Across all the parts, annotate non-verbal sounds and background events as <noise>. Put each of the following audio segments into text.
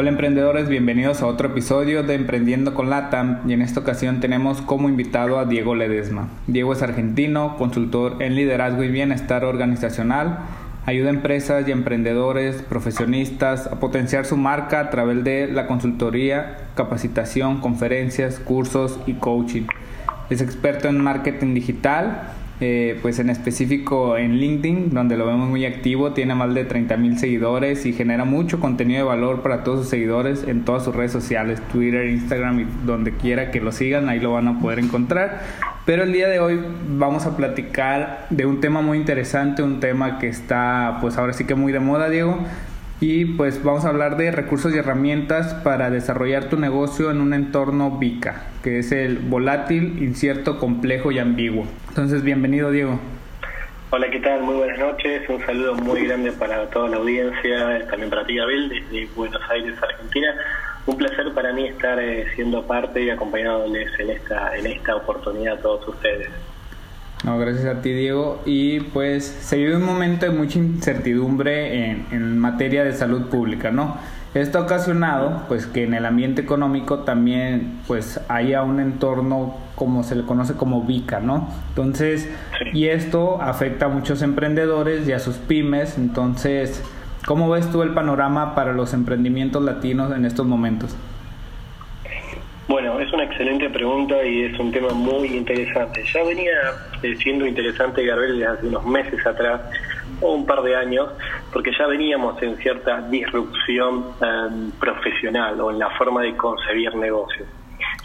Hola emprendedores, bienvenidos a otro episodio de Emprendiendo con Latam y en esta ocasión tenemos como invitado a Diego Ledesma. Diego es argentino, consultor en liderazgo y bienestar organizacional, ayuda a empresas y emprendedores, profesionistas a potenciar su marca a través de la consultoría, capacitación, conferencias, cursos y coaching. Es experto en marketing digital eh, pues en específico en LinkedIn, donde lo vemos muy activo, tiene más de 30 mil seguidores y genera mucho contenido de valor para todos sus seguidores en todas sus redes sociales, Twitter, Instagram y donde quiera que lo sigan, ahí lo van a poder encontrar. Pero el día de hoy vamos a platicar de un tema muy interesante, un tema que está pues ahora sí que muy de moda, Diego, y pues vamos a hablar de recursos y herramientas para desarrollar tu negocio en un entorno VICA, que es el volátil, incierto, complejo y ambiguo. Entonces, bienvenido Diego. Hola, ¿qué tal? Muy buenas noches. Un saludo muy grande para toda la audiencia, también para ti, Abel, desde Buenos Aires, Argentina. Un placer para mí estar eh, siendo parte y acompañándoles en esta, en esta oportunidad a todos ustedes. No, gracias a ti, Diego. Y pues se vive un momento de mucha incertidumbre en, en, materia de salud pública, ¿no? Esto ha ocasionado pues que en el ambiente económico también pues haya un entorno como se le conoce como VICA, ¿no? Entonces, y esto afecta a muchos emprendedores y a sus pymes. Entonces, ¿cómo ves tú el panorama para los emprendimientos latinos en estos momentos? Bueno, es una excelente pregunta y es un tema muy interesante. Ya venía eh, siendo interesante, Gabriel, desde hace unos meses atrás, o un par de años, porque ya veníamos en cierta disrupción um, profesional o en la forma de concebir negocios.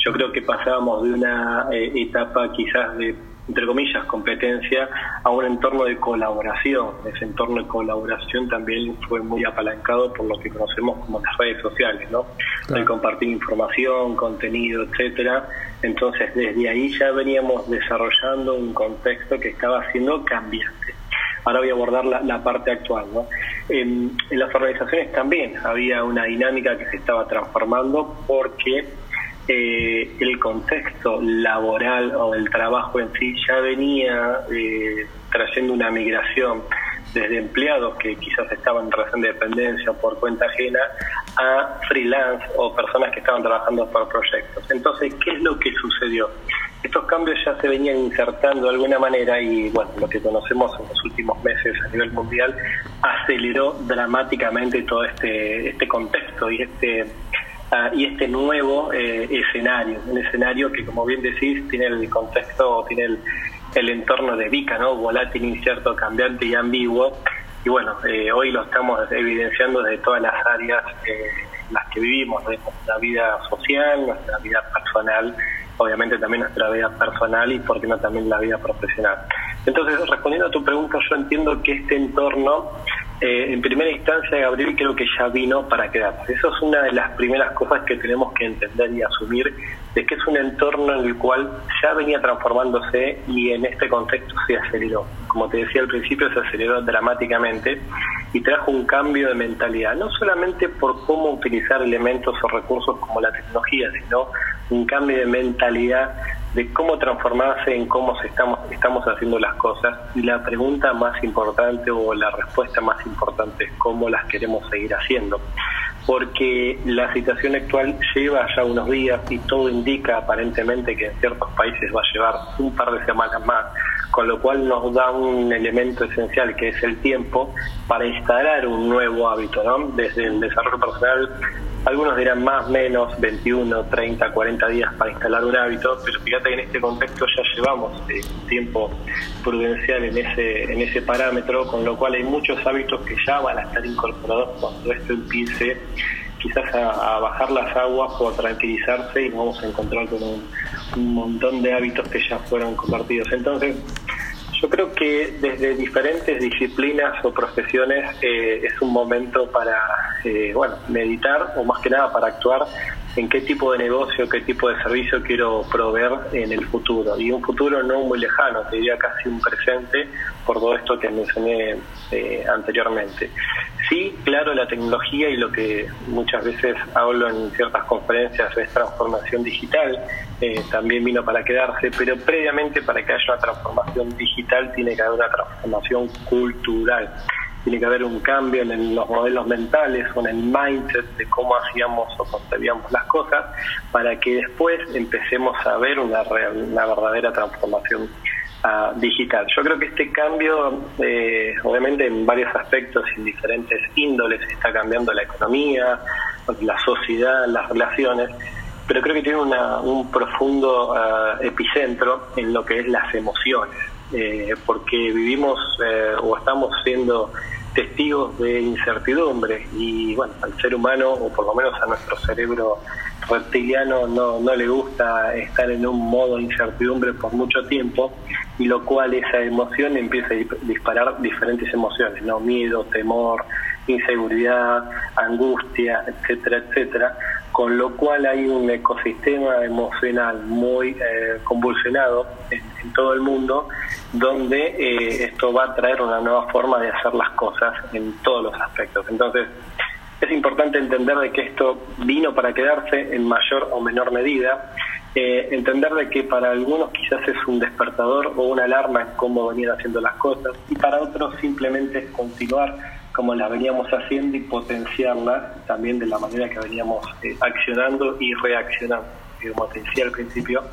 Yo creo que pasábamos de una eh, etapa quizás de entre comillas, competencia a un entorno de colaboración. Ese entorno de colaboración también fue muy apalancado por lo que conocemos como las redes sociales, ¿no? El compartir información, contenido, etcétera. Entonces, desde ahí ya veníamos desarrollando un contexto que estaba siendo cambiante. Ahora voy a abordar la, parte actual. ¿no? En, en las organizaciones también había una dinámica que se estaba transformando porque eh, el contexto laboral o el trabajo en sí ya venía eh, trayendo una migración desde empleados que quizás estaban en relación de dependencia por cuenta ajena a freelance o personas que estaban trabajando por proyectos. Entonces, ¿qué es lo que sucedió? Estos cambios ya se venían insertando de alguna manera y bueno, lo que conocemos en los últimos meses a nivel mundial aceleró dramáticamente todo este, este contexto y este y este nuevo eh, escenario, un escenario que como bien decís tiene el contexto, tiene el, el entorno de VICA, ¿no? volátil, incierto, cambiante y ambiguo. Y bueno, eh, hoy lo estamos evidenciando desde todas las áreas eh, en las que vivimos, desde nuestra vida social, nuestra vida personal, obviamente también nuestra vida personal y, por qué no, también la vida profesional. Entonces, respondiendo a tu pregunta, yo entiendo que este entorno eh, en primera instancia, Gabriel, creo que ya vino para quedarse. Eso es una de las primeras cosas que tenemos que entender y asumir, de que es un entorno en el cual ya venía transformándose y en este contexto se aceleró. Como te decía al principio, se aceleró dramáticamente y trajo un cambio de mentalidad, no solamente por cómo utilizar elementos o recursos como la tecnología, sino un cambio de mentalidad de cómo transformarse en cómo se estamos, estamos haciendo las cosas. Y la pregunta más importante o la respuesta más importante es cómo las queremos seguir haciendo. Porque la situación actual lleva ya unos días y todo indica aparentemente que en ciertos países va a llevar un par de semanas más, con lo cual nos da un elemento esencial que es el tiempo para instalar un nuevo hábito, ¿no? Desde el desarrollo personal algunos dirán más, menos, 21, 30, 40 días para instalar un hábito, pero fíjate que en este contexto ya llevamos eh, tiempo prudencial en ese, en ese parámetro, con lo cual hay muchos hábitos que ya van a estar incorporados cuando esto empiece quizás a, bajar las aguas o a tranquilizarse y vamos a encontrar con un, un montón de hábitos que ya fueron compartidos. Entonces, Yo creo que desde diferentes disciplinas o profesiones eh, es un momento para, eh, bueno, meditar o más que nada para actuar en qué tipo de negocio, qué tipo de servicio quiero proveer en el futuro. Y un futuro no muy lejano, te diría casi un presente por todo esto que mencioné eh, anteriormente. Sí, claro, la tecnología y lo que muchas veces hablo en ciertas conferencias es transformación digital, eh, también vino para quedarse, pero previamente para que haya una transformación digital tiene que haber una transformación cultural tiene que haber un cambio en los modelos mentales o en el mindset de cómo hacíamos o concebíamos las cosas para que después empecemos a ver una, una verdadera transformación ah, digital. Yo creo que este cambio, eh, obviamente en varios aspectos, en diferentes índoles, está cambiando la economía, la sociedad, las relaciones, pero creo que tiene un profundo ah, epicentro en lo que es las emociones. Eh, porque vivimos eh, o estamos siendo testigos de incertidumbre y bueno, al ser humano o por lo menos a nuestro cerebro reptiliano no, no le gusta estar en un modo de incertidumbre por mucho tiempo y lo cual esa emoción empieza a disparar diferentes emociones, no miedo, temor, inseguridad, angustia, etcétera, etcétera, con lo cual hay un ecosistema emocional muy eh, convulsionado en, todo el mundo, donde eh, esto va a traer una nueva forma de hacer las cosas en todos los aspectos. Entonces, es importante entender de que esto vino para quedarse en mayor o menor medida, eh, entender de que para algunos quizás es un despertador o una alarma en cómo venir haciendo las cosas, y para otros simplemente es continuar como la veníamos haciendo y potenciarla también de la manera que veníamos eh, accionando y reaccionando. Como te decía al principio,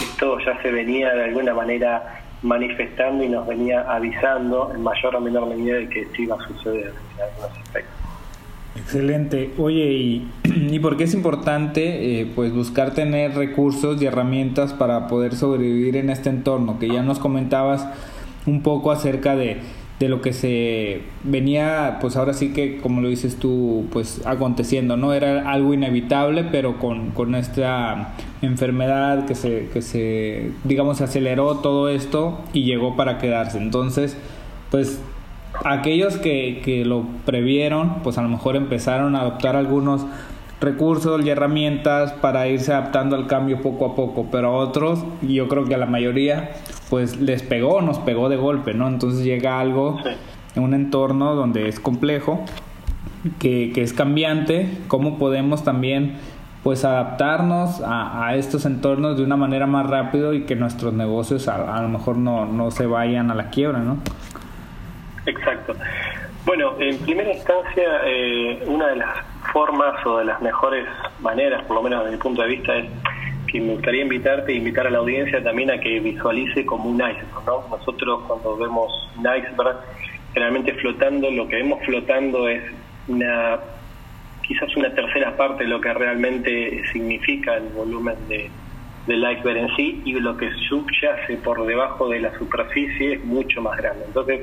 esto ya se venía de alguna manera manifestando y nos venía avisando en mayor o menor medida de que esto iba a suceder en algunos aspectos. Excelente. Oye, ¿y, <clears throat> ¿y por qué es importante eh, pues buscar tener recursos y herramientas para poder sobrevivir en este entorno? Que ya nos comentabas un poco acerca de de lo que se venía, pues ahora sí que, como lo dices tú, pues aconteciendo, ¿no? Era algo inevitable, pero con, con esta enfermedad que se, que se, digamos, aceleró todo esto y llegó para quedarse. Entonces, pues aquellos que, que lo previeron, pues a lo mejor empezaron a adoptar algunos recursos y herramientas para irse adaptando al cambio poco a poco, pero a otros, y yo creo que a la mayoría, pues les pegó, nos pegó de golpe, ¿no? Entonces llega algo en un entorno donde es complejo, que, que, es cambiante, cómo podemos también pues adaptarnos a, estos entornos de una manera más rápido y que nuestros negocios a, lo mejor no, no se vayan a la quiebra, ¿no? Exacto. Bueno, en primera instancia, eh, una de las formas o de las mejores maneras, por lo menos desde mi punto de vista, es que me gustaría invitarte e invitar a la audiencia también a que visualice como un iceberg, ¿no? Nosotros cuando vemos un iceberg, generalmente flotando, lo que vemos flotando es una quizás una tercera parte de lo que realmente significa el volumen de, del iceberg en sí y lo que subyace por debajo de la superficie es mucho más grande. Entonces,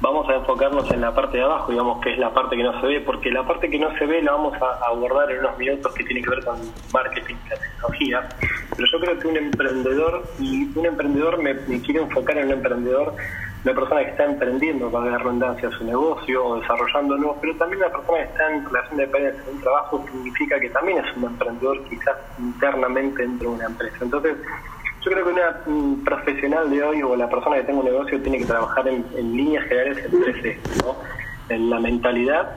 vamos a enfocarnos en la parte de abajo, digamos que es la parte que no se ve, porque la parte que no se ve la vamos a abordar en unos minutos que tiene que ver con marketing, la tecnología. Pero yo creo que un emprendedor, y un emprendedor me, quiere enfocar en un emprendedor, una persona que está emprendiendo, para dar redundancia, su negocio o desarrollándolo, pero también una persona que está en relación de dependencia en un trabajo significa que también es un emprendedor quizás internamente dentro de una empresa. Entonces, yo creo que una profesional de hoy o la persona que tenga un negocio tiene que trabajar en, líneas generales en tres ¿no? En la mentalidad,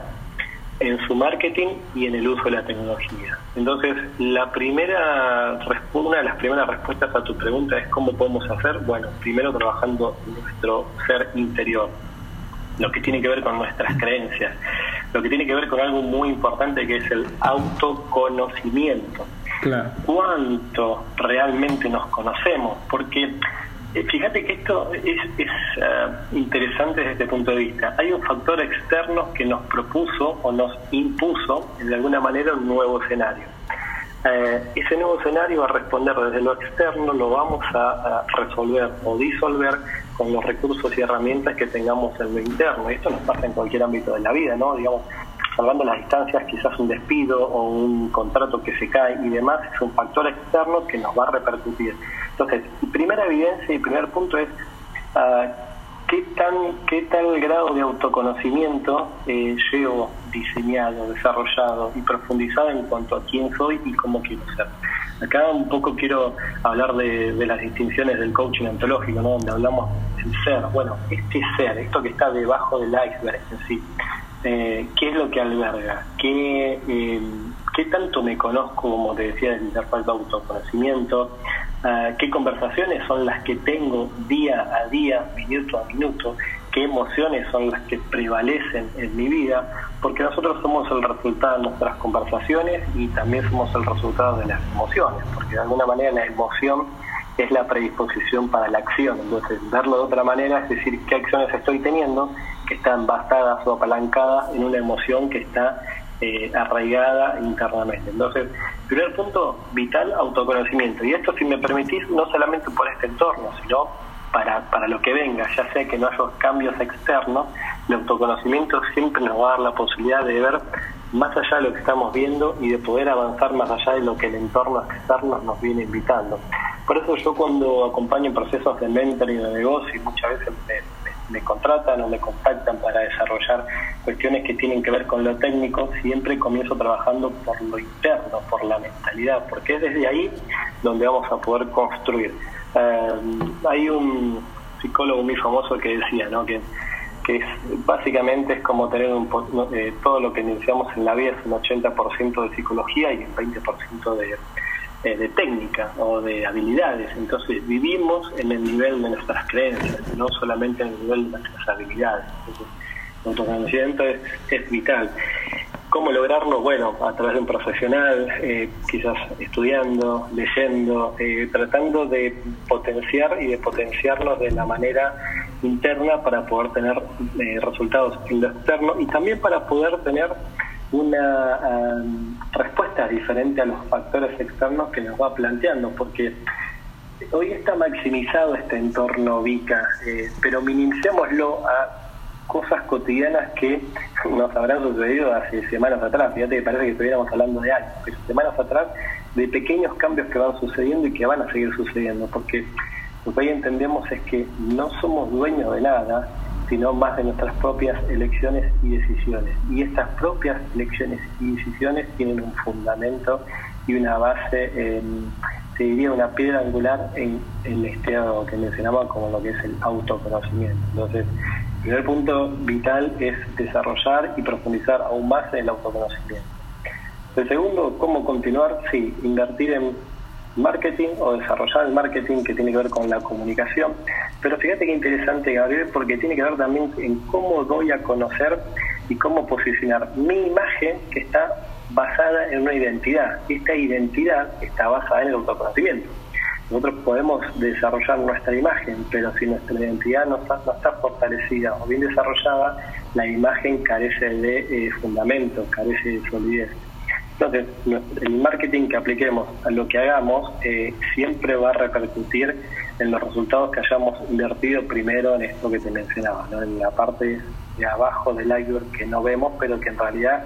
en su marketing y en el uso de la tecnología. Entonces, la primera una de las primeras respuestas a tu pregunta es cómo podemos hacer. Bueno, primero trabajando nuestro ser interior, lo que tiene que ver con nuestras creencias, lo que tiene que ver con algo muy importante que es el autoconocimiento cuánto realmente nos conocemos, porque eh, fíjate que esto es, es eh, interesante desde este punto de vista. Hay un factor externo que nos propuso o nos impuso de alguna manera un nuevo escenario. Eh, ese nuevo escenario va a responder desde lo externo, lo vamos a, resolver o disolver con los recursos y herramientas que tengamos en lo interno. Esto nos pasa en cualquier ámbito de la vida, ¿no? Digamos, salvando las distancias, quizás un despido o un contrato que se cae y demás, es un factor externo que nos va a repercutir. Entonces, primera evidencia y primer punto es Ah, ¿Qué tan qué tal grado de autoconocimiento eh, llevo diseñado, desarrollado y profundizado en cuanto a quién soy y cómo quiero ser? Acá un poco quiero hablar de, las distinciones del coaching ontológico, ¿no? donde hablamos del ser. Bueno, este ser, esto que está debajo del iceberg en sí, eh, ¿qué es lo que alberga? ¿Qué, eh, ¿Qué tanto me conozco, como te decía, del interfaz de autoconocimiento? Ah, ¿Qué conversaciones son las que tengo día a día, minuto a minuto? ¿Qué emociones son las que prevalecen en mi vida? Porque nosotros somos el resultado de nuestras conversaciones y también somos el resultado de las emociones, porque de alguna manera la emoción es la predisposición para la acción. Entonces, verlo de otra manera es decir, qué acciones estoy teniendo que están basadas o apalancadas en una emoción que está eh, arraigada internamente. Entonces, primer punto, vital, autoconocimiento. Y esto, si me permitís, no solamente por este entorno, sino para, para lo que venga, ya sea que no haya cambios externos, el autoconocimiento siempre nos va a dar la posibilidad de ver más allá de lo que estamos viendo y de poder avanzar más allá de lo que el entorno externo nos viene invitando. Por eso yo cuando acompaño procesos de mentoring de negocio, muchas veces me, contratan o me contactan para desarrollar cuestiones que tienen que ver con lo técnico, siempre comienzo trabajando por lo interno, por la mentalidad, porque es desde ahí donde vamos a poder construir. Eh, hay un psicólogo muy famoso que decía ¿no? que que es, básicamente es como tener un, eh, todo lo que iniciamos en la vida es un 80% de psicología y un 20% de, eh, de técnica o de habilidades. Entonces vivimos en el nivel de nuestras creencias, no solamente en el nivel de nuestras habilidades. Entonces, el autoconocimiento es, es vital. ¿Cómo lograrlo? Bueno, a través de un profesional, eh, quizás estudiando, leyendo, eh, tratando de potenciar y de potenciarnos de la manera interna para poder tener eh, resultados en lo externo y también para poder tener una respuesta diferente a los factores externos que nos va planteando, porque hoy está maximizado este entorno VICA, pero minimicémoslo a cosas cotidianas que nos habrán sucedido hace semanas atrás. Fíjate que parece que estuviéramos hablando de años, pero semanas atrás de pequeños cambios que van sucediendo y que van a seguir sucediendo, porque lo que hoy entendemos es que no somos dueños de nada, sino más de nuestras propias elecciones y decisiones. Y estas propias elecciones y decisiones tienen un fundamento y una base, se diría una piedra angular en el estado que mencionaba como lo que es el autoconocimiento. Entonces, el primer punto vital es desarrollar y profundizar aún más en el autoconocimiento. El segundo, cómo continuar, sí, invertir en marketing o desarrollar el marketing que tiene que ver con la comunicación. Pero fíjate qué interesante, Gabriel, porque tiene que ver también en cómo doy a conocer y cómo posicionar mi imagen que está basada en una identidad. Esta identidad está basada en el autoconocimiento. Nosotros podemos desarrollar nuestra imagen, pero si nuestra identidad no está, fortalecida o bien desarrollada, la imagen carece de eh, fundamento, carece de solidez. Entonces, el marketing que apliquemos a lo que hagamos eh, siempre va a repercutir en los resultados que hayamos invertido primero en esto que te mencionaba, en la parte de abajo del iceberg que no vemos, pero que en realidad,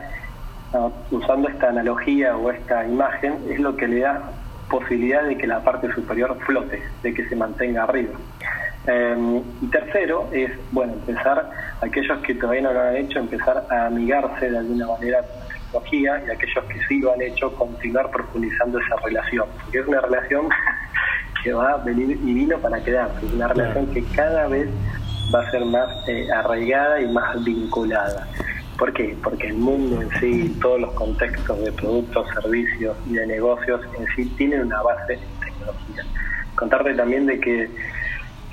usando esta analogía o esta imagen, es lo que le da posibilidad de que la parte superior flote, de que se mantenga arriba. Em, y tercero es, bueno, empezar, aquellos que todavía no lo han hecho, empezar a amigarse de alguna manera con la tecnología y aquellos que sí lo han hecho, continuar profundizando esa relación, porque es una relación <laughs> que va a venir y vino para quedarse, una relación que cada vez va a ser más eh, arraigada y más vinculada. ¿Por qué? Porque el mundo en sí, todos los contextos de productos, servicios y de negocios en sí tienen una base en tecnología. Contarte también de que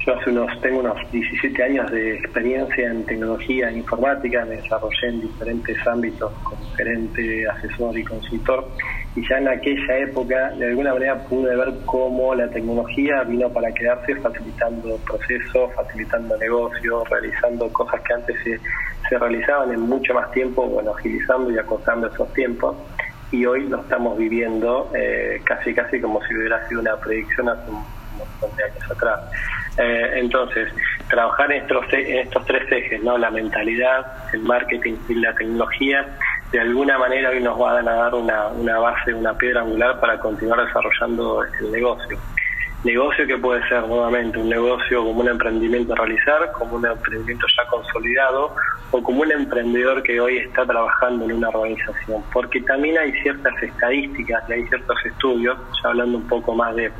yo hace unos, tengo unos 17 años de experiencia en tecnología e informática, me desarrollé en diferentes ámbitos como gerente, asesor y consultor, y ya en aquella época de alguna manera pude ver cómo la tecnología vino para quedarse facilitando procesos, facilitando negocios, realizando cosas que antes se, se realizaban en mucho más tiempo, bueno, agilizando y acortando esos tiempos y hoy lo estamos viviendo eh, casi casi como si hubiera sido una predicción hace un montón de años atrás. Eh, entonces, trabajar en estos, en estos tres ejes, ¿no? la mentalidad, el marketing y la tecnología, de alguna manera hoy nos van a dar una, una base, una piedra angular para continuar desarrollando el negocio. negocio que puede ser nuevamente un negocio como un emprendimiento a realizar, como un emprendimiento ya consolidado o como un emprendedor que hoy está trabajando en una organización. Porque también hay ciertas estadísticas y hay ciertos estudios, ya hablando un poco más de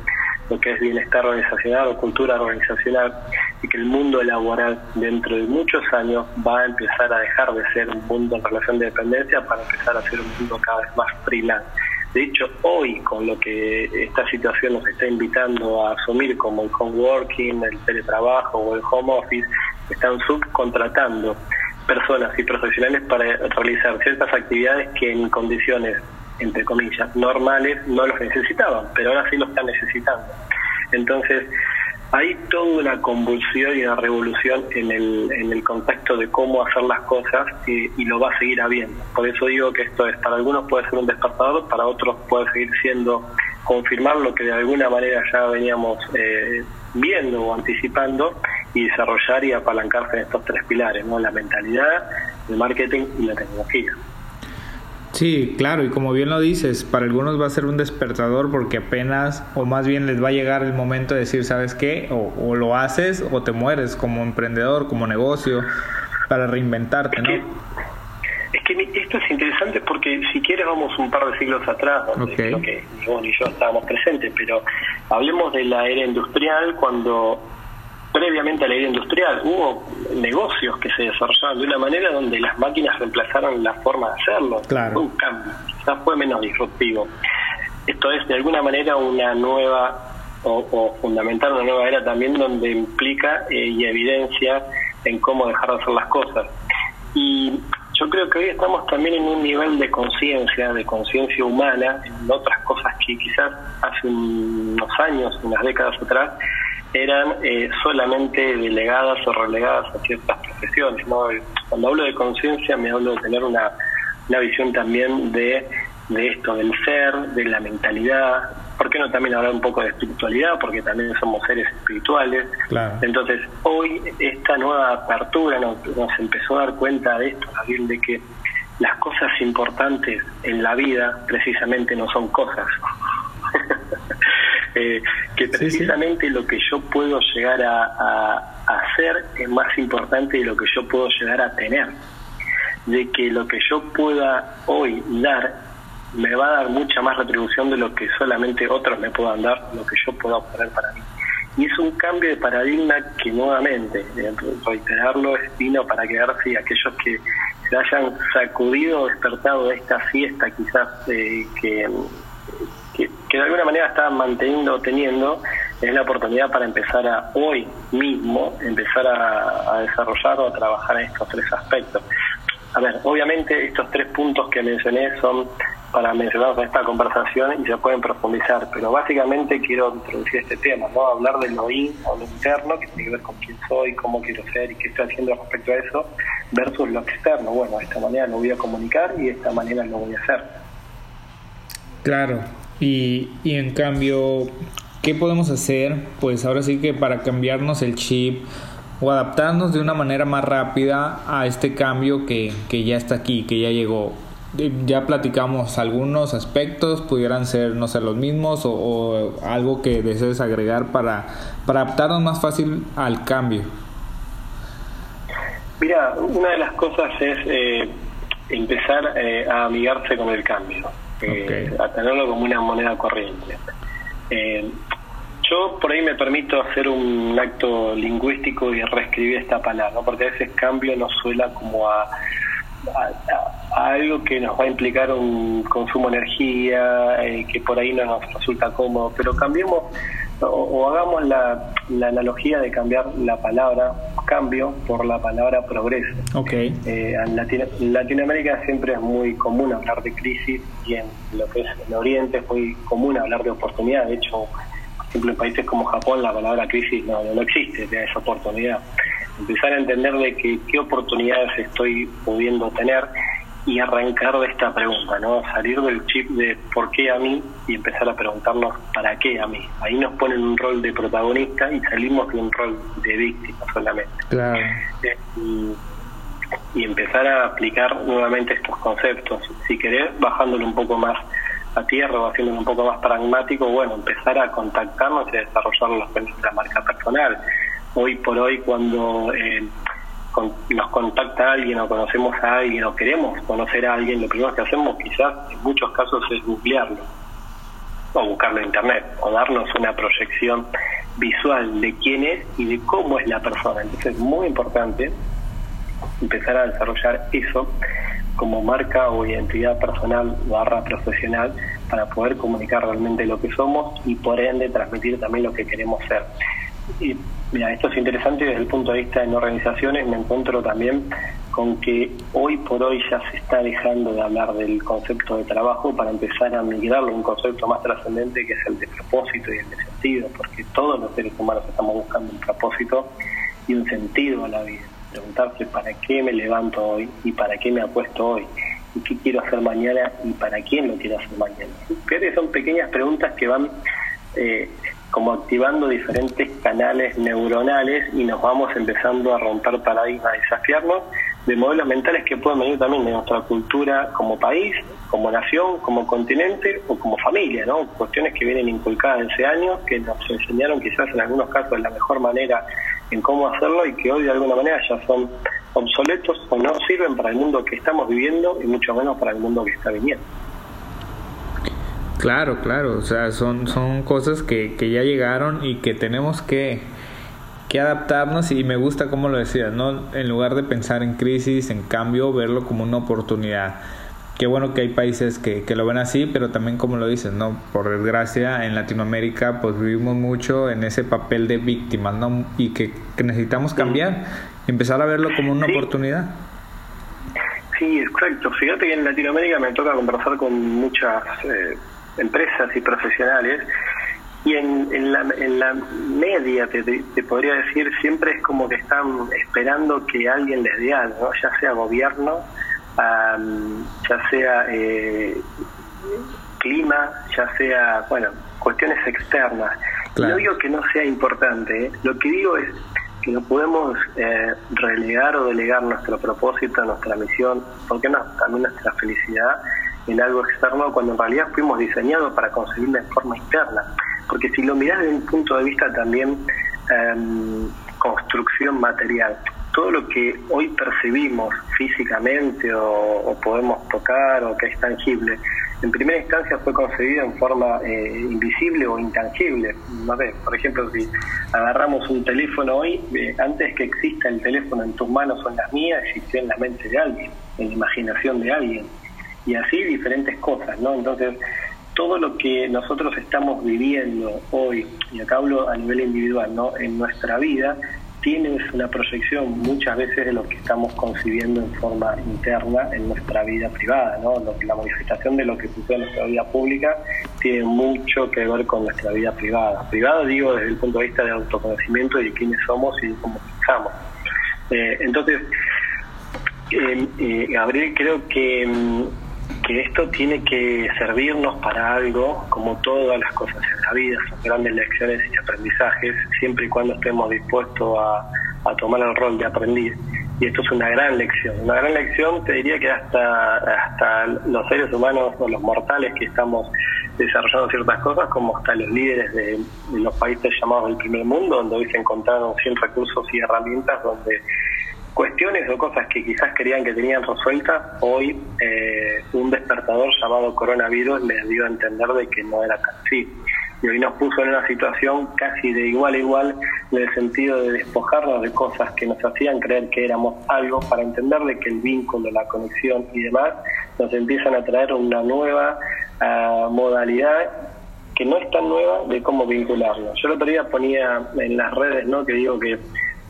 lo que es bienestar organizacional o cultura organizacional, y que el mundo laboral dentro de muchos años va a empezar a dejar de ser un mundo en relación de dependencia para empezar a ser un mundo cada vez más freelance. De hecho, hoy con lo que esta situación nos está invitando a asumir como el coworking, el teletrabajo o el home office, están subcontratando personas y profesionales para realizar ciertas actividades que en condiciones entre comillas, normales no los necesitaban, pero ahora sí los están necesitando. Entonces, hay toda una convulsión y una revolución en el, en el contexto de cómo hacer las cosas y, lo va a seguir habiendo. Por eso digo que esto es, para algunos puede ser un despertador, para otros puede seguir siendo confirmar lo que de alguna manera ya veníamos eh, viendo o anticipando y desarrollar y apalancarse en estos tres pilares, ¿no? la mentalidad, el marketing y la tecnología. Sí, claro, y como bien lo dices, para algunos va a ser un despertador porque apenas, o más bien les va a llegar el momento de decir, ¿sabes qué? O, lo haces o te mueres como emprendedor, como negocio, para reinventarte, ¿no? Es que, esto es interesante porque si quieres vamos un par de siglos atrás, donde creo que ni vos ni yo estábamos presentes, pero hablemos de la era industrial cuando previamente a la era industrial hubo negocios que se desarrollaron de una manera donde las máquinas reemplazaron la forma de hacerlo. Fue un cambio, quizás fue menos disruptivo. Esto es de alguna manera una nueva o, fundamental una nueva era también donde implica eh, y evidencia en cómo dejar de hacer las cosas. Y yo creo que hoy estamos también en un nivel de conciencia, de conciencia humana, en otras cosas que quizás hace unos años, unas décadas atrás, eran eh, solamente delegadas o relegadas a ciertas profesiones. Cuando hablo de conciencia me hablo de tener una, una visión también de, de esto, del ser, de la mentalidad. ¿Por qué no también hablar un poco de espiritualidad? Porque también somos seres espirituales. Entonces, hoy esta nueva apertura nos, empezó a dar cuenta de esto, de que las cosas importantes en la vida precisamente no son cosas, eh, que precisamente lo que yo puedo llegar a, hacer es más importante de lo que yo puedo llegar a tener. De que lo que yo pueda hoy dar me va a dar mucha más retribución de lo que solamente otros me puedan dar, lo que yo pueda obtener para mí. Y es un cambio de paradigma que nuevamente, reiterarlo, es vino para quedarse y aquellos que se hayan sacudido, despertado de esta fiesta quizás eh, que de alguna manera está manteniendo, teniendo, es la oportunidad para empezar a hoy mismo, empezar a, desarrollar o a trabajar en estos tres aspectos. A ver, obviamente estos tres puntos que mencioné son para mencionarlos en esta conversación y se pueden profundizar, pero básicamente quiero introducir este tema, ¿no? Hablar de lo in o lo interno, que tiene que ver con quién soy, cómo quiero ser y qué estoy haciendo respecto a eso, versus lo externo. Bueno, de esta manera lo voy a comunicar y de esta manera lo voy a hacer. Claro, y, y en cambio, ¿qué podemos hacer? Pues ahora sí que para cambiarnos el chip o adaptarnos de una manera más rápida a este cambio que, que ya está aquí, que ya llegó. Eh, ya platicamos algunos aspectos, pudieran ser, no sé, los mismos o, algo que desees agregar para, para adaptarnos más fácil al cambio. Mira, una de las cosas es eh, empezar eh, a amigarse con el cambio eh, a tenerlo como una moneda corriente. Eh, yo por ahí me permito hacer un acto lingüístico y reescribir esta palabra, porque a veces cambio nos suena como a, a, algo que nos va a implicar un consumo de energía, eh, que por ahí no nos resulta cómodo, pero cambiemos o, hagamos la, la, analogía de cambiar la palabra cambio por la palabra progreso. Okay. Eh, en, Latinoamérica siempre es muy común hablar de crisis y en lo que es el Oriente es muy común hablar de oportunidad. De hecho, por ejemplo, en países como Japón la palabra crisis no, no existe, es oportunidad. Empezar a entender de que, qué oportunidades estoy pudiendo tener y arrancar de esta pregunta, ¿no? Salir del chip de por qué a mí y empezar a preguntarnos para qué a mí. Ahí nos ponen un rol de protagonista y salimos de un rol de víctima solamente. Claro. Eh, y, empezar a aplicar nuevamente estos conceptos, si querés, bajándolo un poco más a tierra o haciéndolo un poco más pragmático, bueno, empezar a contactarnos y a desarrollar nuestra marca personal. Hoy por hoy, cuando eh, nos contacta alguien o conocemos a alguien o queremos conocer a alguien, lo primero que hacemos quizás en muchos casos es googlearlo o buscarlo en internet o darnos una proyección visual de quién es y de cómo es la persona. Entonces es muy importante empezar a desarrollar eso como marca o identidad personal barra profesional para poder comunicar realmente lo que somos y por ende transmitir también lo que queremos ser. Y mira, esto es interesante desde el punto de vista en organizaciones, me encuentro también con que hoy por hoy ya se está dejando de hablar del concepto de trabajo para empezar a migrarlo a un concepto más trascendente que es el de propósito y el de sentido, porque todos los seres humanos estamos buscando un propósito y un sentido a la vida. Preguntarse para qué me levanto hoy y para qué me apuesto hoy y qué quiero hacer mañana y para quién lo quiero hacer mañana. Son pequeñas preguntas que van eh, como activando diferentes canales neuronales y nos vamos empezando a romper paradigmas, a desafiarnos de modelos mentales que pueden venir también de nuestra cultura como país, como nación, como continente o como familia, ¿no? Cuestiones que vienen inculcadas ese año, que nos enseñaron quizás en algunos casos la mejor manera en cómo hacerlo y que hoy de alguna manera ya son obsoletos o no sirven para el mundo que estamos viviendo y mucho menos para el mundo que está viniendo. Claro, claro, o sea, son, son cosas que, que ya llegaron y que tenemos que, que adaptarnos y me gusta como lo decías, ¿no? En lugar de pensar en crisis, en cambio, verlo como una oportunidad. Qué bueno que hay países que, que lo ven así, pero también como lo dices, ¿no? Por desgracia, en Latinoamérica pues vivimos mucho en ese papel de víctimas, ¿no? Y que, necesitamos cambiar, empezar a verlo como una oportunidad. Sí, exacto. Fíjate que en Latinoamérica me toca conversar con muchas eh, empresas y profesionales y en, en, la, en la media, te, te, podría decir, siempre es como que están esperando que alguien les dé algo, ya sea gobierno, ya sea eh, clima, ya sea, bueno, cuestiones externas. No digo que no sea importante, ¿eh? lo que digo es que no podemos eh, relegar o delegar nuestro propósito, nuestra misión, porque no, también nuestra felicidad en algo externo cuando en realidad fuimos diseñados para conseguirla en forma interna. Porque si lo mirás desde un punto de vista también em, construcción material, todo lo que hoy percibimos físicamente o, podemos tocar o que es tangible, en primera instancia fue concebido en forma eh, invisible o intangible. No por ejemplo, si agarramos un teléfono hoy, eh, antes que exista el teléfono en tus manos o en las mías, existió en la mente de alguien, en la imaginación de alguien y así diferentes cosas, ¿no? Entonces, todo lo que nosotros estamos viviendo hoy, y acá hablo a nivel individual, ¿no? En nuestra vida, tiene una proyección muchas veces de lo que estamos concibiendo en forma interna en nuestra vida privada, ¿no? la manifestación de lo que sucede en nuestra vida pública tiene mucho que ver con nuestra vida privada. Privada digo desde el punto de vista de autoconocimiento y de quiénes somos y de cómo pensamos. Eh, entonces, eh, eh, Gabriel, creo que mm, que esto tiene que servirnos para algo, como todas las cosas en la vida, son grandes lecciones y aprendizajes, siempre y cuando estemos dispuestos a, tomar el rol de aprendiz. Y esto es una gran lección. Una gran lección, te diría que hasta, hasta los seres humanos o los mortales que estamos desarrollando ciertas cosas, como hasta los líderes de, de los países llamados del primer mundo, donde hoy se encontraron 100 recursos y herramientas donde cuestiones o cosas que quizás querían que tenían resueltas, hoy eh, un despertador llamado coronavirus les dio a entender de que no era tan así. Y hoy nos puso en una situación casi de igual a igual en el sentido de despojarnos de cosas que nos hacían creer que éramos algo para entender de que el vínculo, la conexión y demás nos empiezan a traer una nueva ah, modalidad que no es tan nueva de cómo vincularnos. Yo el otro día ponía en las redes ¿no? que digo que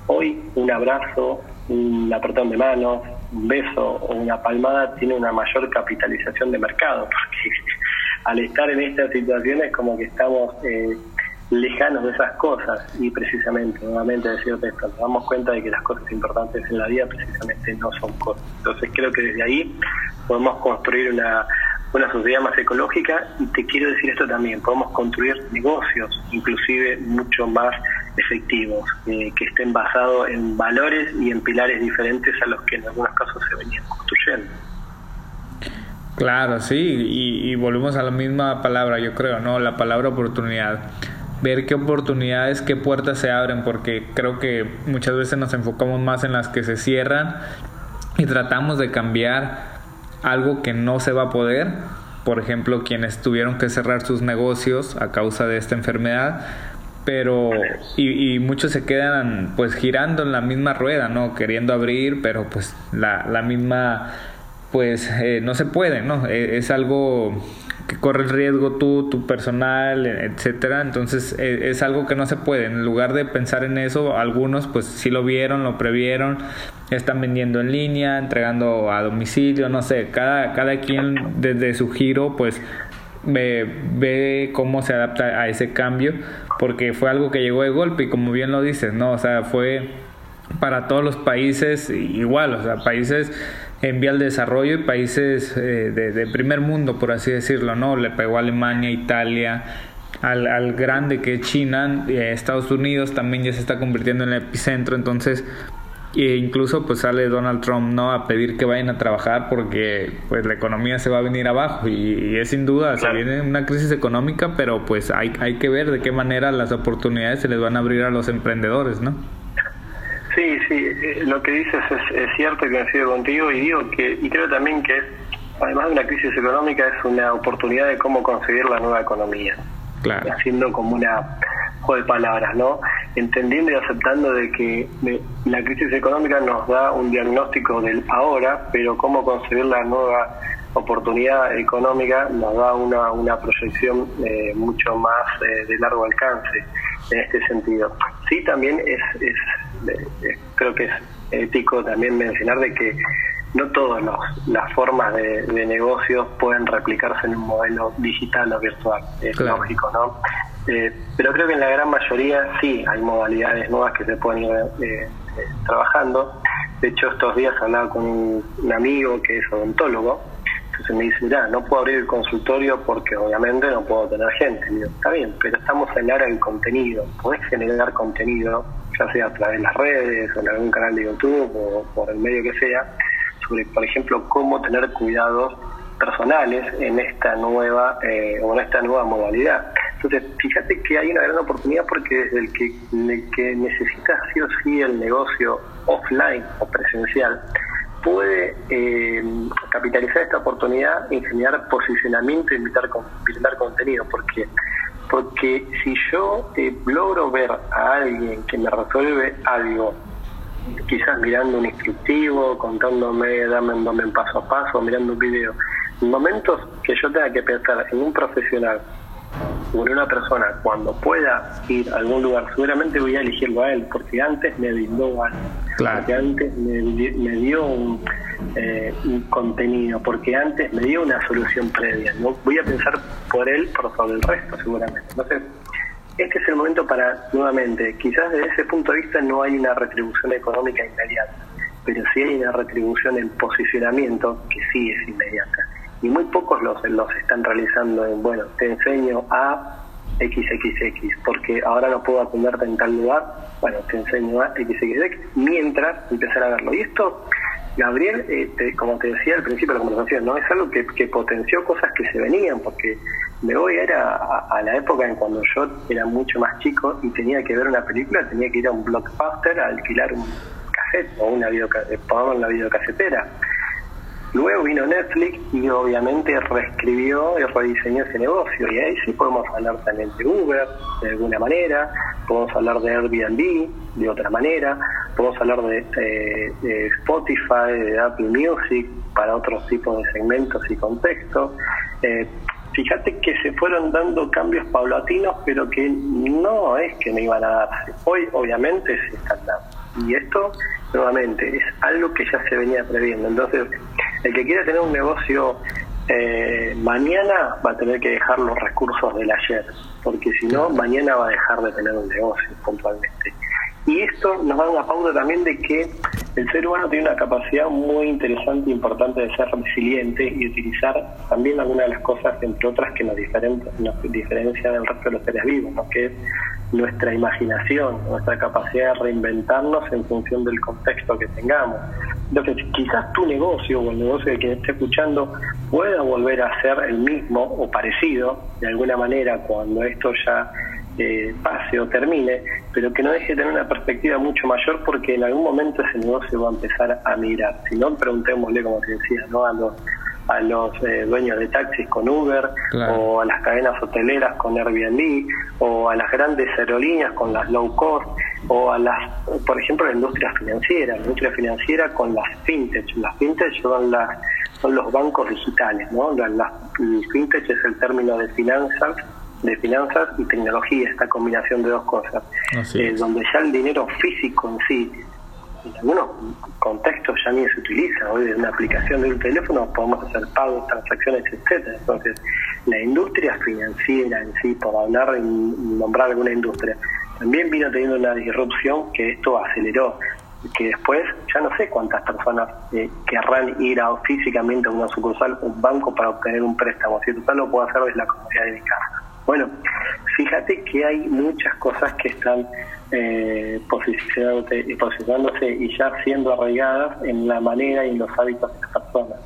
hoy un abrazo, un apretón de manos, un beso o una palmada tiene una mayor capitalización de mercado, porque <laughs> al estar en estas situaciones como que estamos eh, lejanos de esas cosas y precisamente, nuevamente decirte esto, nos damos cuenta de que las cosas importantes en la vida precisamente no son cosas. Entonces creo que desde ahí podemos construir una, una sociedad más ecológica y te quiero decir esto también, podemos construir negocios inclusive mucho más efectivos, que estén basados en valores y en pilares diferentes a los que en algunos casos se venían construyendo. Claro, sí, y, y volvemos a la misma palabra, yo creo, ¿no? La palabra oportunidad ver qué oportunidades, qué puertas se abren, porque creo que muchas veces nos enfocamos más en las que se cierran y tratamos de cambiar algo que no se va a poder. Por ejemplo, quienes tuvieron que cerrar sus negocios a causa de esta enfermedad, pero y, muchos se quedan pues girando en la misma rueda, ¿no? Queriendo abrir, pero pues la, la misma pues eh, no se puede, ¿no? E, es algo que corre el riesgo tú, tu personal, etcétera. Entonces e, es, algo que no se puede. En lugar de pensar en eso, algunos pues sí lo vieron, lo previeron, están vendiendo en línea, entregando a domicilio, no sé. Cada, cada quien desde su giro pues ve, ve cómo se adapta a ese cambio, porque fue algo que llegó de golpe y como bien lo dices, ¿no? O sea, fue para todos los países igual, o sea, países en vía al desarrollo y países eh, de, primer mundo, por así decirlo, ¿no? Le pegó a Alemania, Italia, al, al grande que es China, eh, Estados Unidos también ya se está convirtiendo en el epicentro, entonces e incluso pues sale Donald Trump no a pedir que vayan a trabajar porque pues la economía se va a venir abajo. Y, es sin duda se viene una crisis económica pero pues hay, hay que ver de qué manera las oportunidades se les van a abrir a los emprendedores no Sí, sí, eh, lo que dices es, cierto y coincido contigo. Y digo que, y creo también que además de una crisis económica, es una oportunidad de cómo conseguir la nueva economía. Claro. Haciendo como una de palabras, ¿no? Entendiendo y aceptando de que la crisis económica nos da un diagnóstico del ahora, pero cómo conseguir la nueva oportunidad económica nos da una, una proyección eh, mucho más eh, de largo alcance en este sentido. Sí, también es, es, creo que es ético también mencionar de que no todas las formas de, de, negocios pueden replicarse en un modelo digital o virtual, es lógico, ¿no? Eh, pero creo que en la gran mayoría sí hay modalidades nuevas que se pueden ir eh, eh, trabajando. De hecho, estos días hablaba con un amigo que es odontólogo entonces me dice, mira, no puedo abrir el consultorio porque obviamente no puedo tener gente. digo, está bien, pero estamos en la área del contenido. Podés generar contenido, ya sea a través de las redes o en algún canal de YouTube o por el medio que sea, sobre, por ejemplo, cómo tener cuidados personales en esta nueva eh, en esta nueva modalidad. Entonces, fíjate que hay una gran oportunidad porque desde el que, que necesita sí o sí el negocio offline o presencial, puede eh, capitalizar esta oportunidad en generar posicionamiento y invitar, brindar contenido. porque Porque si yo eh, logro ver a alguien que me resuelve algo, quizás mirando un instructivo, contándome, dándome un paso a paso, mirando un video, en momentos que yo tenga que pensar en un profesional o en una persona, cuando pueda ir a algún lugar, seguramente voy a elegirlo a él, porque antes me brindó algo porque antes me, dio eh, un, contenido, porque antes me dio una solución previa. No voy a pensar por él por sobre el resto, seguramente. Entonces, este es el momento para, nuevamente, quizás desde ese punto de vista no hay una retribución económica inmediata, pero sí hay una retribución en posicionamiento que sí es inmediata. Y muy pocos los, los están realizando en, bueno, te enseño a XXX, porque ahora no puedo atenderte en tal lugar, bueno, te enseño a XXX, mientras empezar a verlo. Y esto, Gabriel, eh, como te decía al principio de la conversación, ¿no? es algo que, potenció cosas que se venían, porque me voy a ir a, la época en cuando yo era mucho más chico y tenía que ver una película, tenía que ir a un blockbuster a alquilar un cassette o una videocasetera, en la videocasetera Luego vino Netflix y obviamente reescribió y rediseñó ese negocio. Y ahí sí podemos hablar también de Uber de alguna manera, podemos hablar de Airbnb de otra manera, podemos hablar de, eh, Spotify, de Apple Music para otros tipos de segmentos y contextos. Eh, fíjate que se fueron dando cambios paulatinos, pero que no es que me iban a darse. Hoy obviamente se están dando. Y esto, nuevamente, es algo que ya se venía previendo. Entonces, el que quiera tener un negocio eh, mañana va a tener que dejar los recursos del ayer, porque si no, mañana va a dejar de tener un negocio puntualmente. Y esto nos da una pauta también de que el ser humano tiene una capacidad muy interesante e importante de ser resiliente y utilizar también algunas de las cosas, entre otras, que nos, nos diferencian del resto de los seres vivos, que es nuestra imaginación, nuestra capacidad de reinventarnos en función del contexto que tengamos. Entonces, quizás tu negocio o el negocio de quien esté escuchando pueda volver a ser el mismo o parecido de alguna manera cuando esto ya eh, pase o termine, pero que no deje de tener una perspectiva mucho mayor porque en algún momento ese negocio va a empezar a mirar. Si no, preguntémosle, como te decía, ¿no? a los a los eh, dueños de taxis con Uber, o a las cadenas hoteleras con Airbnb, o a las grandes aerolíneas con las low cost, o a las, por ejemplo, la industria financiera, la industria financiera con las fintech. Las fintech son, las, son los bancos digitales, ¿no? La, fintech es el término de finanzas de finanzas y tecnología, esta combinación de dos cosas, eh, donde ya el dinero físico en sí en algunos contextos ya ni se utiliza. Hoy en una aplicación de un teléfono podemos hacer pagos, transacciones, etcétera. Entonces, la industria financiera en sí, por hablar y nombrar alguna industria, también vino teniendo una disrupción que esto aceleró que después ya no sé cuántas personas eh, querrán ir a, físicamente a una sucursal, un banco para obtener un préstamo, si total lo puedo hacer desde la comunidad de mi casa. Bueno, fíjate que hay muchas cosas que están eh, posicionándose y ya siendo arraigadas en la manera y en los hábitos de las personas.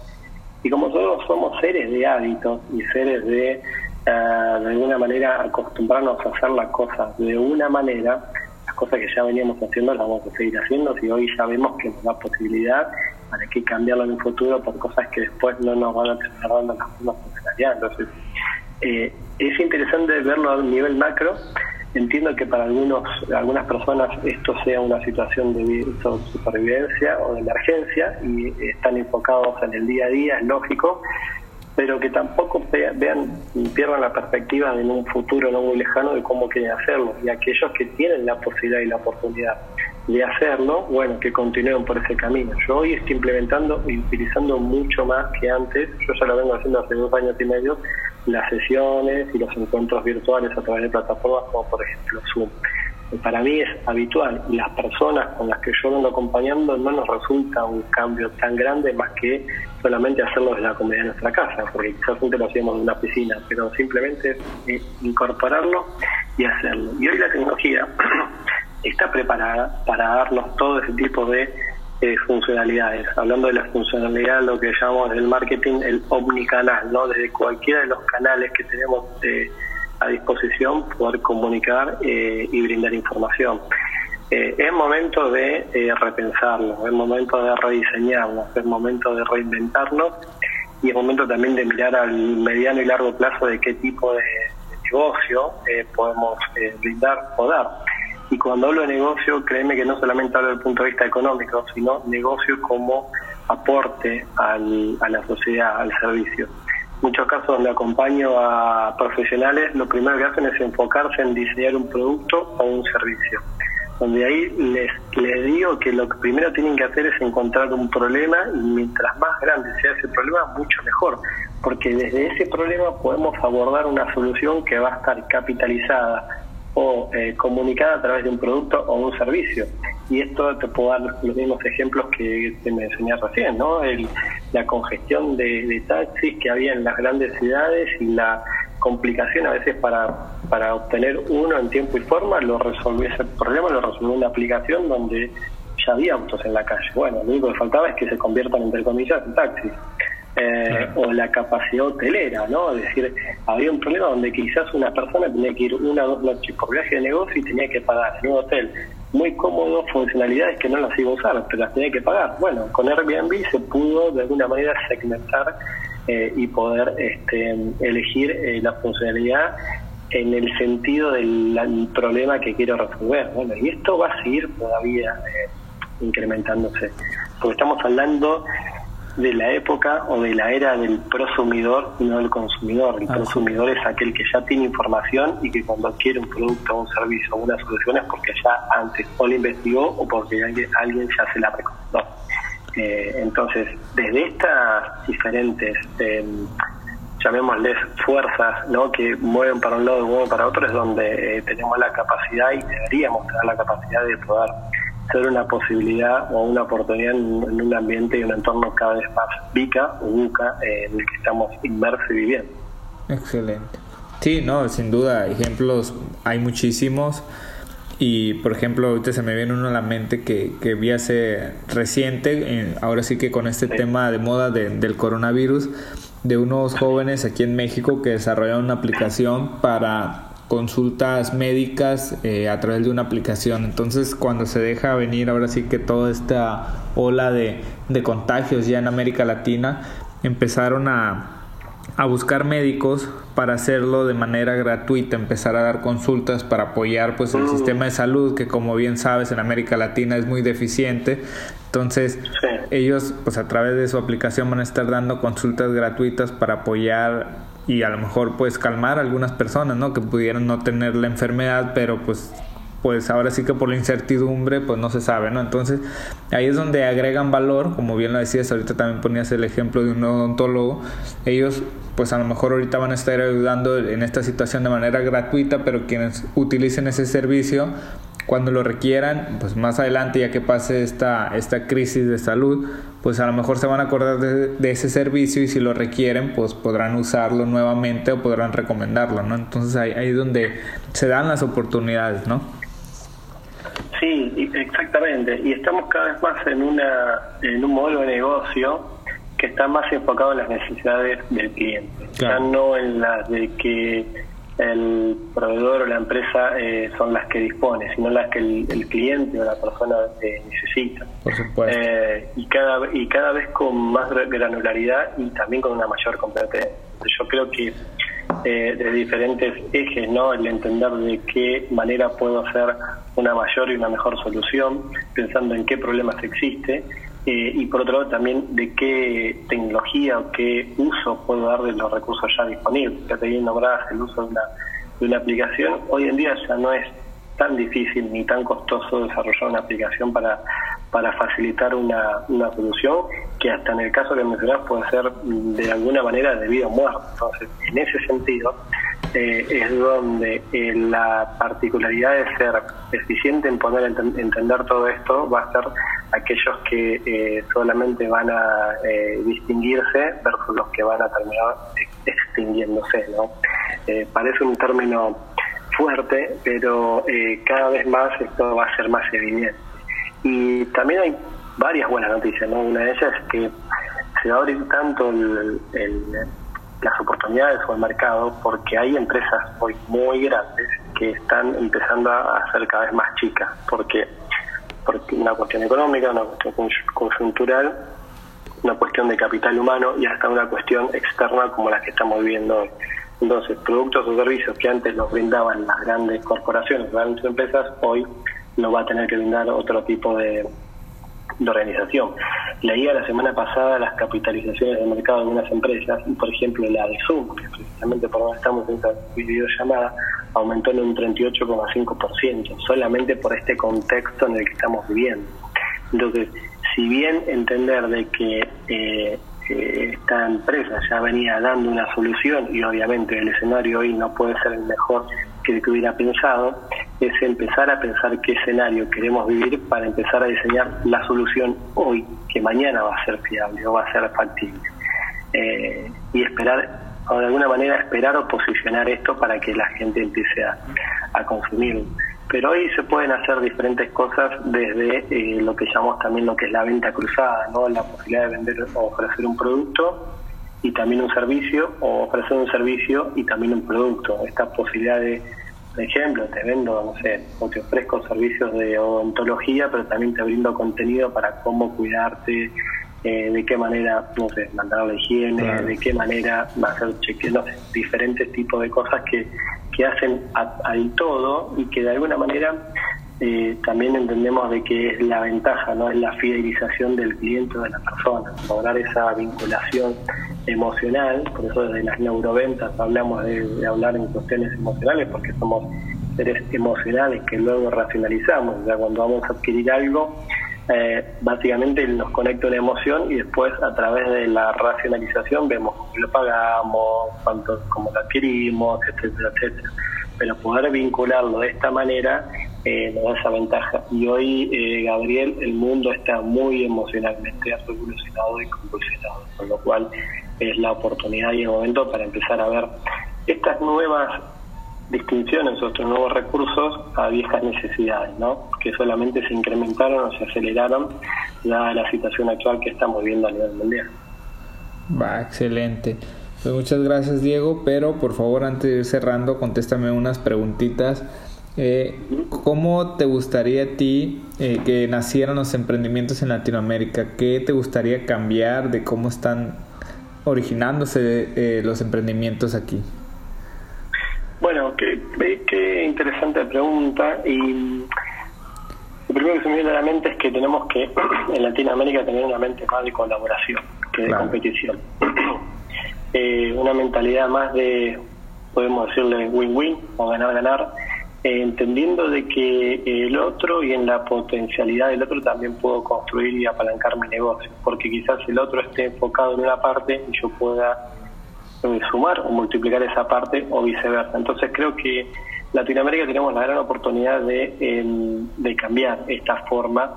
Y como todos somos seres de hábitos y seres de, eh, de alguna manera, acostumbrarnos a hacer las cosas de una manera, las cosas que ya veníamos haciendo las vamos a seguir haciendo si hoy ya vemos que nos da posibilidad para que cambiarlo en el futuro por cosas que después no nos van a terminar dando las mismas funcionalidades. Entonces, eh, es interesante verlo a nivel macro Entiendo que para algunos, algunas personas esto sea una situación de supervivencia o de emergencia y están enfocados en el día a día, es lógico, pero que tampoco vean, pierdan la perspectiva en un futuro no muy lejano de cómo quieren hacerlo. Y aquellos que tienen la posibilidad y la oportunidad de hacerlo, bueno, que continúen por ese camino. Yo hoy estoy implementando y utilizando mucho más que antes, yo ya lo vengo haciendo hace dos años y medio, las sesiones y los encuentros virtuales a través de plataformas como por ejemplo Zoom. Para mí es habitual y las personas con las que yo vengo acompañando no nos resulta un cambio tan grande más que solamente hacerlo desde la comunidad de nuestra casa, porque quizás antes lo hacíamos en una piscina, pero simplemente es incorporarlo y hacerlo. Y hoy la tecnología <clears throat> está preparada para darnos todo ese tipo de eh, funcionalidades. Hablando de la funcionalidad, lo que llamamos el marketing el omnicanal, ¿no? Desde cualquiera de los canales que tenemos eh, a disposición poder comunicar eh, y brindar información. es momento de repensarlo, es momento de rediseñarlo, es momento de reinventarlo y es momento también de mirar al mediano y largo plazo de qué tipo de, de negocio podemos brindar o dar y cuando hablo de negocio, créeme que no solamente hablo desde el punto de vista económico, sino negocio como aporte al, a la sociedad, al servicio. muchos casos donde acompaño a profesionales, lo primero que hacen es enfocarse en diseñar un producto o un servicio. Donde ahí les, les digo que lo que primero tienen que hacer es encontrar un problema y mientras más grande sea ese problema, mucho mejor. Porque desde ese problema podemos abordar una solución que va a estar capitalizada o eh, comunicada a través de un producto o un servicio. Y esto te puedo dar los mismos ejemplos que te me enseñaste recién, ¿no? la congestión de, taxis que había en las grandes ciudades y la complicación a veces para, para obtener uno en tiempo y forma, lo resolvió ese problema, lo resolvió una aplicación donde ya había autos en la calle. Bueno, lo único que faltaba es que se conviertan, entre comillas, en taxis. Eh, o la capacidad hotelera, ¿no? Es decir, había un problema donde quizás una persona tenía que ir una o dos noches por viaje de negocio y tenía que pagar en un hotel muy cómodo funcionalidades que no las iba a usar, pero las tenía que pagar. Bueno, con Airbnb se pudo de alguna manera segmentar eh, y poder este, elegir eh, la funcionalidad en el sentido del problema que quiero resolver. Bueno, y esto va a seguir todavía incrementándose, porque estamos hablando de la época o de la era del prosumidor y no del consumidor. El ah, prosumidor es aquel que ya tiene información y que cuando adquiere un producto, un servicio o una solución es porque ya antes o lo investigó o porque alguien, ya se la recomendó. Eh, entonces, desde estas diferentes, eh, llamémosles fuerzas, ¿no? que mueven para un lado y mueven para otro, es donde eh, tenemos la capacidad y deberíamos tener la capacidad de poder ser una posibilidad o una oportunidad en, un ambiente y un entorno cada vez más vica o buca eh, en el que estamos inmersos y viviendo. Excelente. Sí, no, sin duda, ejemplos hay muchísimos Y por ejemplo, ahorita se me viene uno a la mente que, que vi hace reciente, ahora sí que con este tema de moda del coronavirus, de unos jóvenes aquí en México que desarrollaron una aplicación para consultas médicas eh, a través de una aplicación. Entonces, cuando se deja venir ahora sí que toda esta ola de, de contagios ya en América Latina, empezaron a, a buscar médicos para hacerlo de manera gratuita, empezar a dar consultas para apoyar pues el mm. sistema de salud que como bien sabes en América Latina es muy deficiente. Entonces, ellos pues a través de su aplicación van a estar dando consultas gratuitas para apoyar y a lo mejor pues calmar a algunas personas, ¿no? Que pudieran no tener la enfermedad, pero pues pues ahora sí que por la incertidumbre pues no se sabe, ¿no? Entonces ahí es donde agregan valor, como bien lo decías, ahorita también ponías el ejemplo de un odontólogo, ellos pues a lo mejor ahorita van a estar ayudando en esta situación de manera gratuita, pero quienes utilicen ese servicio cuando lo requieran, pues más adelante ya que pase esta, esta crisis de salud, pues a lo mejor se van a acordar de, ese servicio y si lo requieren, pues podrán usarlo nuevamente o podrán recomendarlo, ¿no? Entonces ahí, ahí es donde se dan las oportunidades, ¿no? Sí, exactamente. Y estamos cada vez más en, una, en un modelo de negocio que está más enfocado en las necesidades del cliente, ya no en las de que el proveedor o la empresa eh, son las que dispone, sino las que el, cliente o la persona eh, necesita. Por supuesto. Eh, y, cada, y cada vez con más granularidad y también con una mayor competencia. Yo creo que de diferentes ejes, ¿no? El entender de qué manera puedo hacer una mayor y una mejor solución, pensando en qué problemas existe eh, y por otro lado también de qué tecnología o qué uso puedo dar de los recursos ya disponibles. Ya te bien nombradas el uso de una, de una aplicación. Hoy en día ya no es tan difícil ni tan costoso desarrollar una aplicación para, para facilitar una, una solución que hasta en el caso que mencionás puede ser de alguna manera de vida o muerte. Entonces, en ese sentido, eh, es donde eh, la particularidad de ser eficiente en poder entender todo esto va a ser aquellos que eh, solamente van a distinguirse versus los que van a terminar extinguiéndose. ¿no? parece un término fuerte, pero cada vez más esto va a ser más evidente. Y también hay varias buenas noticias. ¿no? Una de ellas es que se va a abrir tanto el las oportunidades o el mercado porque hay empresas hoy muy grandes que están empezando a ser cada vez más chicas porque porque una cuestión económica, una cuestión conjuntural, una cuestión de capital humano y hasta una cuestión externa como la que estamos viviendo hoy. Entonces, productos o servicios que antes los brindaban las grandes corporaciones, las grandes empresas, hoy lo va a tener que brindar otro tipo de, de organización. Leía la semana pasada las capitalizaciones del mercado de algunas empresas, por ejemplo la de Zoom, que precisamente por donde estamos en esta videollamada, aumentó en un 38,5%, solamente por este contexto en el que estamos viviendo. Entonces, si bien entender de que eh, eh, esta empresa ya venía dando una solución y obviamente el escenario hoy no puede ser el mejor que que hubiera pensado, es empezar a pensar qué escenario queremos vivir para empezar a diseñar la solución hoy, que mañana va a ser fiable o va a ser factible. Eh, y esperar, o de alguna manera esperar o posicionar esto para que la gente empiece a, a consumirlo. Pero hoy se pueden hacer diferentes cosas desde eh, lo que llamamos también lo que es la venta cruzada, ¿no? la posibilidad de vender o ofrecer un producto y también un servicio, o ofrecer un servicio y también un producto. Esta posibilidad de por ejemplo, te vendo, no sé, o te ofrezco servicios de odontología, pero también te brindo contenido para cómo cuidarte, eh, de qué manera, no sé, mandar la higiene, de qué manera hacer chequeos, no sé, diferentes tipos de cosas que, que hacen al todo y que de alguna manera eh, también entendemos de que es la ventaja, no es la fidelización del cliente o de la persona, lograr esa vinculación emocional, por eso desde las neuroventas hablamos de, hablar en cuestiones emocionales, porque somos seres emocionales que luego racionalizamos, o sea, cuando vamos a adquirir algo, eh, básicamente nos conecta una emoción y después a través de la racionalización vemos cómo lo pagamos, cuánto, cómo lo adquirimos, etcétera, etcétera. Pero poder vincularlo de esta manera eh, nos da esa ventaja. Y hoy, eh, Gabriel, el mundo está muy emocionalmente revolucionado y convulsionado, con lo cual es la oportunidad y el momento para empezar a ver estas nuevas distinciones o estos nuevos recursos a viejas necesidades, ¿no? que solamente se incrementaron o se aceleraron la situación actual que estamos viendo a nivel mundial. Va, excelente. Pues muchas gracias Diego, pero por favor antes de ir cerrando contéstame unas preguntitas. Eh, ¿Cómo te gustaría a ti eh, que nacieran los emprendimientos en Latinoamérica? ¿Qué te gustaría cambiar de cómo están originándose eh, los emprendimientos aquí? Bueno, qué, qué interesante pregunta y lo primero que se me viene a la mente es que tenemos que <clears throat> en Latinoamérica tener una mente más de colaboración que de competición. <clears throat> Eh, una mentalidad más de, podemos decirle, win-win o ganar-ganar, eh, entendiendo de que el otro y en la potencialidad del otro también puedo construir y apalancar mi negocio, porque quizás el otro esté enfocado en una parte y yo pueda eh, sumar o multiplicar esa parte o viceversa. Entonces creo que Latinoamérica tenemos la gran oportunidad de, em, de cambiar esta forma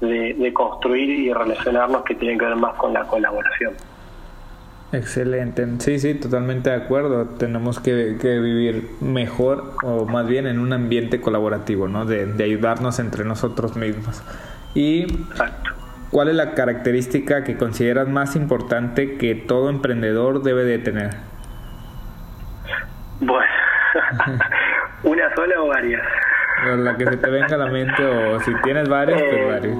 de, de, construir y relacionarnos que tiene que ver más con la colaboración. Excelente, sí, sí, totalmente de acuerdo. Tenemos que, que vivir mejor o más bien en un ambiente colaborativo, ¿no? De, de ayudarnos entre nosotros mismos. Y. ¿cuál es la característica que consideras más importante que todo emprendedor debe de tener? Bueno, <laughs> ¿Una sola o varias? La que se te venga a la mente o si tienes varias, pues Eh, varias.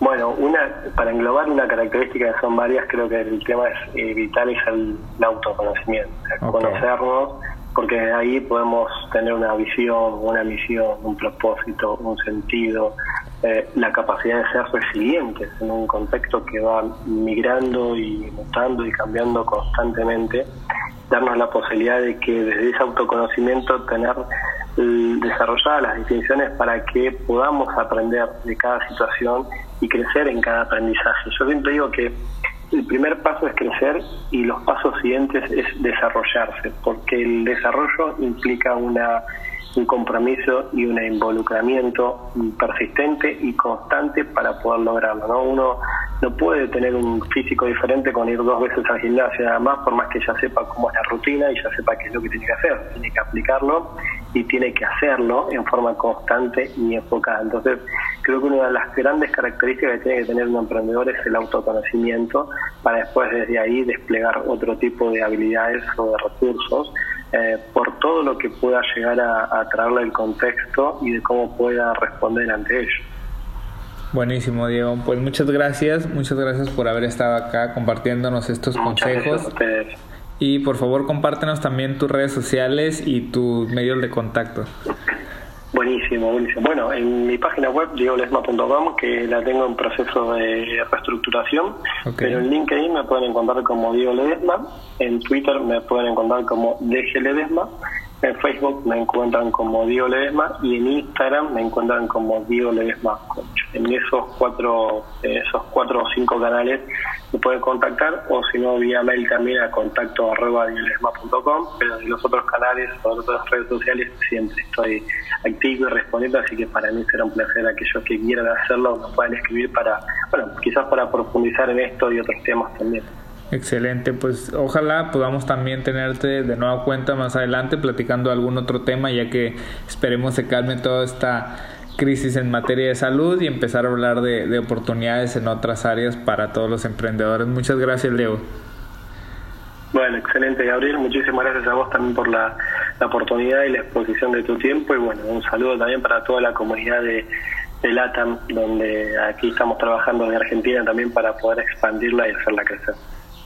Bueno, una para englobar una característica que son varias, creo que el tema es eh, vital es el, el autoconocimiento, o sea, Ok. conocernos, porque ahí podemos tener una visión, una misión, un propósito, un sentido, eh, la capacidad de ser resilientes en un contexto que va migrando y mutando y cambiando constantemente, darnos la posibilidad de que desde ese autoconocimiento tener eh, desarrolladas las distinciones para que podamos aprender de cada situación y crecer en cada aprendizaje. Yo siempre digo que el primer paso es crecer y los pasos siguientes es desarrollarse, porque el desarrollo implica una, un compromiso y un involucramiento persistente y constante para poder lograrlo. ¿no? Uno no puede tener un físico diferente con ir dos veces al gimnasio nada más, por más que ya sepa cómo es la rutina y ya sepa qué es lo que tiene que hacer. Tiene que aplicarlo y tiene que hacerlo en forma constante y enfocada. Entonces, creo que una de las grandes características que tiene que tener un emprendedor es el autoconocimiento para después desde ahí desplegar otro tipo de habilidades o de recursos eh, por todo lo que pueda llegar a, a traerle el contexto y de cómo pueda responder ante ello. Buenísimo, Diego. Pues muchas gracias, muchas gracias por haber estado acá compartiéndonos estos Muchas consejos. Y por favor, compártenos también tus redes sociales y tus medios de contacto. Buenísimo, buenísimo. Bueno, en mi página web, diegolesma.com, que la tengo en proceso de reestructuración, Ok. pero en LinkedIn me pueden encontrar como Diego Ledesma, en Twitter me pueden encontrar como DG Ledesma, en Facebook me encuentran como Diego Ledesma y en Instagram me encuentran como Diego Ledesma. En esos cuatro, eh, esos cuatro o cinco canales me pueden contactar o si no vía mail también a contacto arroba diegoledesma.com, pero en los otros canales o en otras redes sociales siempre estoy activo y respondiendo, así que para mí será un placer aquellos que quieran hacerlo me puedan escribir para, bueno, quizás para profundizar en esto y otros temas también. Excelente, pues ojalá podamos también tenerte de nueva cuenta más adelante platicando algún otro tema, ya que esperemos se calme toda esta crisis en materia de salud y empezar a hablar de, de oportunidades en otras áreas para todos los emprendedores. Muchas gracias, Leo. Bueno, excelente Gabriel, muchísimas gracias a vos también por la, la oportunidad y la exposición de tu tiempo y bueno, un saludo también para toda la comunidad de, de LATAM, donde aquí estamos trabajando en Argentina también para poder expandirla y hacerla crecer.